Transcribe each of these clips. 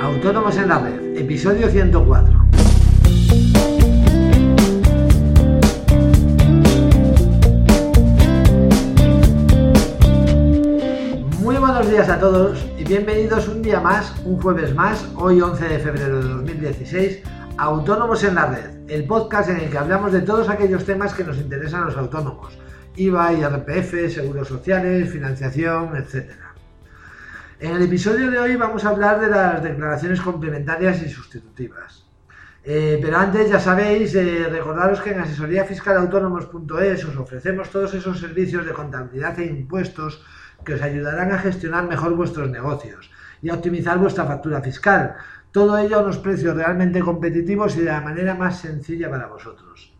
Autónomos en la Red, episodio 104. Muy buenos días a todos y bienvenidos un día más, un jueves más, hoy 11 de febrero de 2016, Autónomos en la Red, el podcast en el que hablamos de todos aquellos temas que nos interesan a los autónomos, IVA, IRPF, seguros sociales, financiación, etcétera. En el episodio de hoy vamos a hablar de las declaraciones complementarias y sustitutivas. Eh, pero antes, ya sabéis, eh, recordaros que en asesoríafiscalautónomos.es os ofrecemos todos esos servicios de contabilidad e impuestos que os ayudarán a gestionar mejor vuestros negocios y a optimizar vuestra factura fiscal. Todo ello a unos precios realmente competitivos y de la manera más sencilla para vosotros.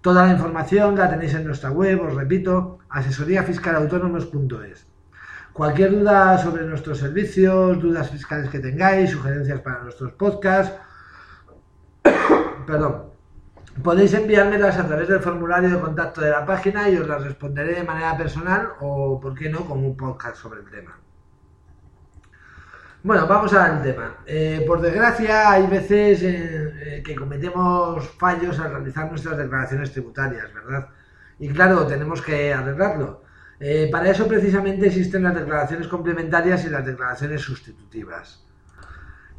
Toda la información la tenéis en nuestra web, os repito, asesoríafiscalautónomos.es. Cualquier duda sobre nuestros servicios, dudas fiscales que tengáis, sugerencias para nuestros podcasts, perdón, podéis enviármelas a través del formulario de contacto de la página y os las responderé de manera personal o, por qué no, con un podcast sobre el tema. Bueno, vamos al tema. Eh, por desgracia, hay veces eh, que cometemos fallos al realizar nuestras declaraciones tributarias, ¿verdad? Y claro, tenemos que arreglarlo. Eh, para eso precisamente existen las declaraciones complementarias y las declaraciones sustitutivas.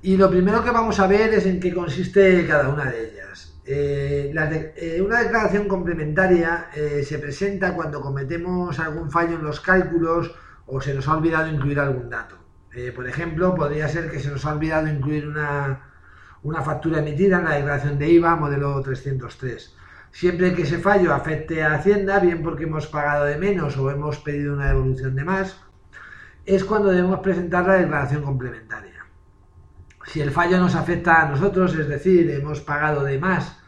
Y lo primero que vamos a ver es en qué consiste cada una de ellas. Eh, eh, una declaración complementaria se presenta cuando cometemos algún fallo en los cálculos o se nos ha olvidado incluir algún dato. por ejemplo, podría ser que se nos ha olvidado incluir una, una factura emitida en la declaración de IVA modelo 303 Siempre que ese fallo afecte a Hacienda, bien porque hemos pagado de menos o hemos pedido una devolución de más, es cuando debemos presentar la declaración complementaria. Si el fallo nos afecta a nosotros, es decir, hemos pagado de más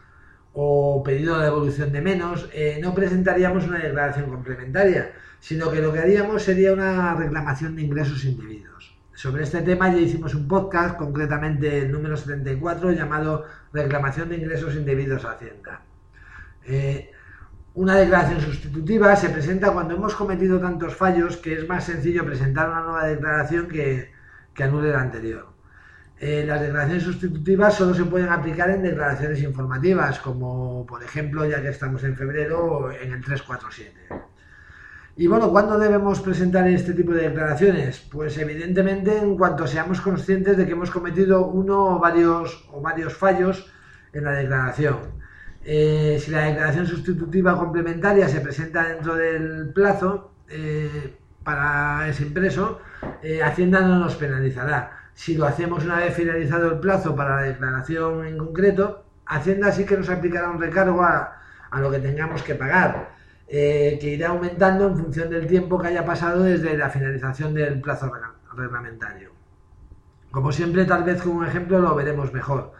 o pedido devolución de menos, eh, no presentaríamos una declaración complementaria, sino que lo que haríamos sería una reclamación de ingresos indebidos. Sobre este tema ya hicimos un podcast, concretamente el número 74, llamado Reclamación de ingresos indebidos a Hacienda. Eh, una declaración sustitutiva se presenta cuando hemos cometido tantos fallos que es más sencillo presentar una nueva declaración que, anule la anterior. Eh, las declaraciones sustitutivas solo se pueden aplicar en declaraciones informativas, como por ejemplo, ya que estamos en febrero, en el 347. Y bueno, ¿cuándo debemos presentar este tipo de declaraciones? Pues evidentemente en cuanto seamos conscientes de que hemos cometido uno o varios, o varios fallos en la declaración. Eh, si la declaración sustitutiva complementaria se presenta dentro del plazo eh, para ese impreso, eh, Hacienda no nos penalizará. Si lo hacemos una vez finalizado el plazo para la declaración en concreto, Hacienda sí que nos aplicará un recargo a, lo que tengamos que pagar, que irá aumentando en función del tiempo que haya pasado desde la finalización del plazo reglamentario. Como siempre, tal vez con un ejemplo lo veremos mejor.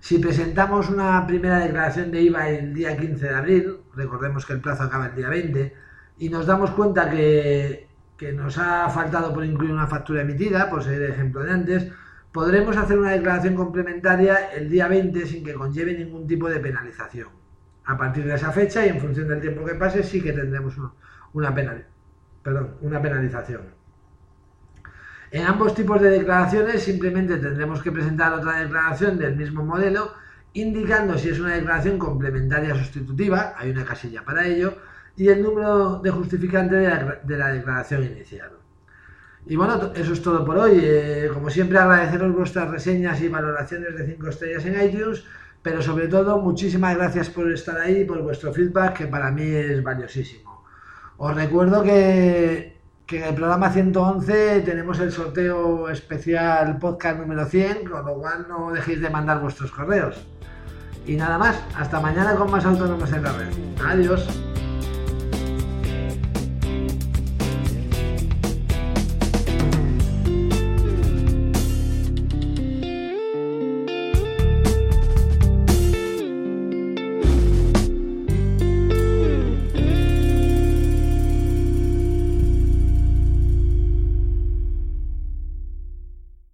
Si presentamos una primera declaración de IVA el día 15 de abril, recordemos que el plazo acaba el día 20, y nos damos cuenta que, nos ha faltado por incluir una factura emitida, por ser el ejemplo de antes, podremos hacer una declaración complementaria el día 20 sin que conlleve ningún tipo de penalización. A partir de esa fecha y en función del tiempo que pase sí que tendremos una, perdón, una penalización. En ambos tipos de declaraciones simplemente tendremos que presentar otra declaración del mismo modelo indicando si es una declaración complementaria sustitutiva, hay una casilla para ello, y el número de justificante de la, declaración inicial. Y bueno, eso es todo por hoy. Eh, como siempre, agradeceros vuestras reseñas y valoraciones de 5 estrellas en iTunes, pero sobre todo, muchísimas gracias por estar ahí y por vuestro feedback, que para mí es valiosísimo. Os recuerdo que que en el programa 111 tenemos el sorteo especial podcast número 100, con lo cual no dejéis de mandar vuestros correos. Y nada más, hasta mañana con más autónomos en la red. Adiós.